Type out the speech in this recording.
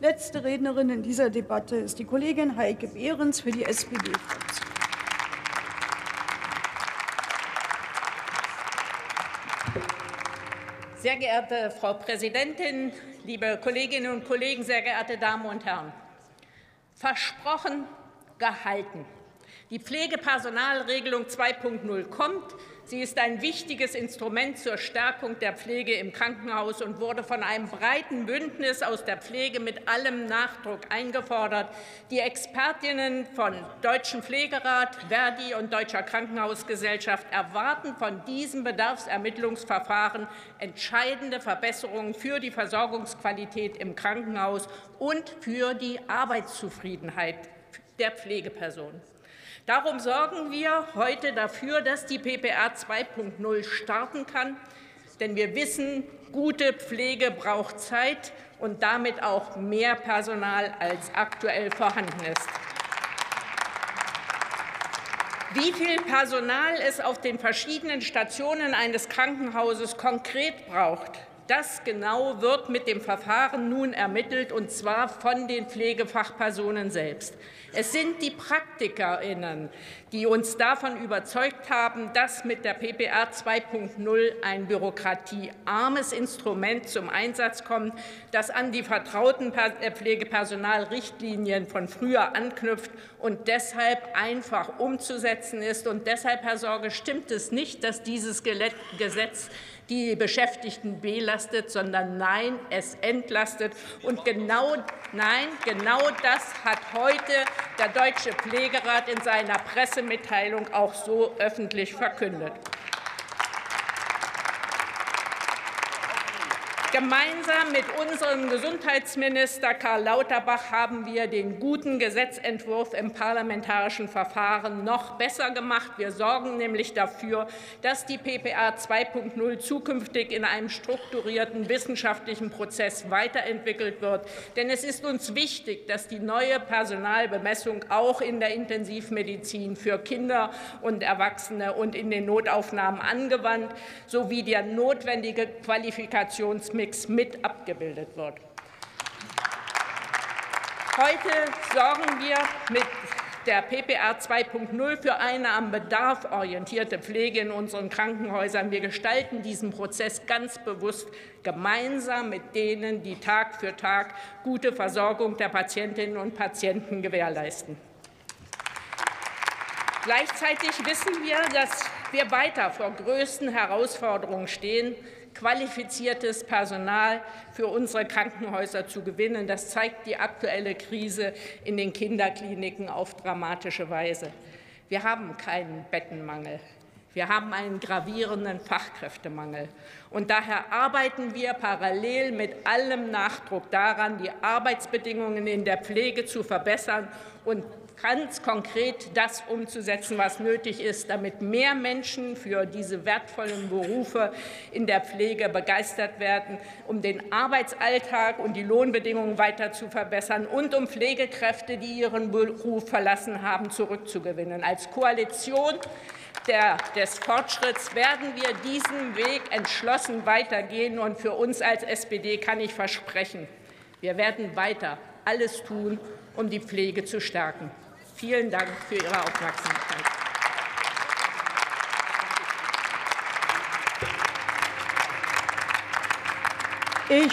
Letzte Rednerin in dieser Debatte ist die Kollegin Heike Behrens für die SPD-Fraktion. Sehr geehrte Frau Präsidentin, liebe Kolleginnen und Kollegen, sehr geehrte Damen und Herren! Versprochen, gehalten. Die Pflegepersonalregelung 2.0 kommt. Sie ist ein wichtiges Instrument zur Stärkung der Pflege im Krankenhaus und wurde von einem breiten Bündnis aus der Pflege mit allem Nachdruck eingefordert. Die Expertinnen von Deutschen Pflegerat, Verdi und Deutscher Krankenhausgesellschaft erwarten von diesem Bedarfsermittlungsverfahren entscheidende Verbesserungen für die Versorgungsqualität im Krankenhaus und für die Arbeitszufriedenheit der Pflegepersonen. Darum sorgen wir heute dafür, dass die PPA 2.0 starten kann. Denn wir wissen, gute Pflege braucht Zeit und damit auch mehr Personal, als aktuell vorhanden ist. Wie viel Personal es auf den verschiedenen Stationen eines Krankenhauses konkret braucht, das genau wird mit dem Verfahren nun ermittelt, und zwar von den Pflegefachpersonen selbst. Es sind die PraktikerInnen, die uns davon überzeugt haben, dass mit der PPR 2.0 ein bürokratiearmes Instrument zum Einsatz kommt, das an die vertrauten äh, Pflegepersonalrichtlinien von früher anknüpft und deshalb einfach umzusetzen ist. Und deshalb, Herr Sorge, stimmt es nicht, dass dieses Gesetz die Beschäftigten belastet, sondern nein, es entlastet. Und genau, nein, genau das hat heute der Deutsche Pflegerat in seiner Pressemitteilung auch so öffentlich verkündet. Gemeinsam mit unserem Gesundheitsminister Karl Lauterbach haben wir den guten Gesetzentwurf im parlamentarischen Verfahren noch besser gemacht. Wir sorgen nämlich dafür, dass die PPA 2.0 zukünftig in einem strukturierten wissenschaftlichen Prozess weiterentwickelt wird. Denn es ist uns wichtig, dass die neue Personalbemessung auch in der Intensivmedizin für Kinder und Erwachsene und in den Notaufnahmen angewandt sowie der notwendige Qualifikationsmix Mix mit abgebildet wird. Heute sorgen wir mit der PPR 2.0 für eine am Bedarf orientierte Pflege in unseren Krankenhäusern. Wir gestalten diesen Prozess ganz bewusst gemeinsam mit denen, die Tag für Tag gute Versorgung der Patientinnen und Patienten gewährleisten. Gleichzeitig wissen wir, dass wir weiter vor größten Herausforderungen stehen, qualifiziertes Personal für unsere Krankenhäuser zu gewinnen. Das zeigt die aktuelle Krise in den Kinderkliniken auf dramatische Weise. Wir haben keinen Bettenmangel. Wir haben einen gravierenden Fachkräftemangel. Und daher arbeiten wir parallel mit allem Nachdruck daran, die Arbeitsbedingungen in der Pflege zu verbessern und ganz konkret das umzusetzen, was nötig ist, damit mehr Menschen für diese wertvollen Berufe in der Pflege begeistert werden, um den Arbeitsalltag und die Lohnbedingungen weiter zu verbessern und um Pflegekräfte, die ihren Beruf verlassen haben, zurückzugewinnen. Als Koalition der, des Fortschritts werden wir diesen Weg entschlossen weitergehen. Und für uns als SPD kann ich versprechen, wir werden weiter alles tun, um die Pflege zu stärken. Vielen Dank für Ihre Aufmerksamkeit. Ich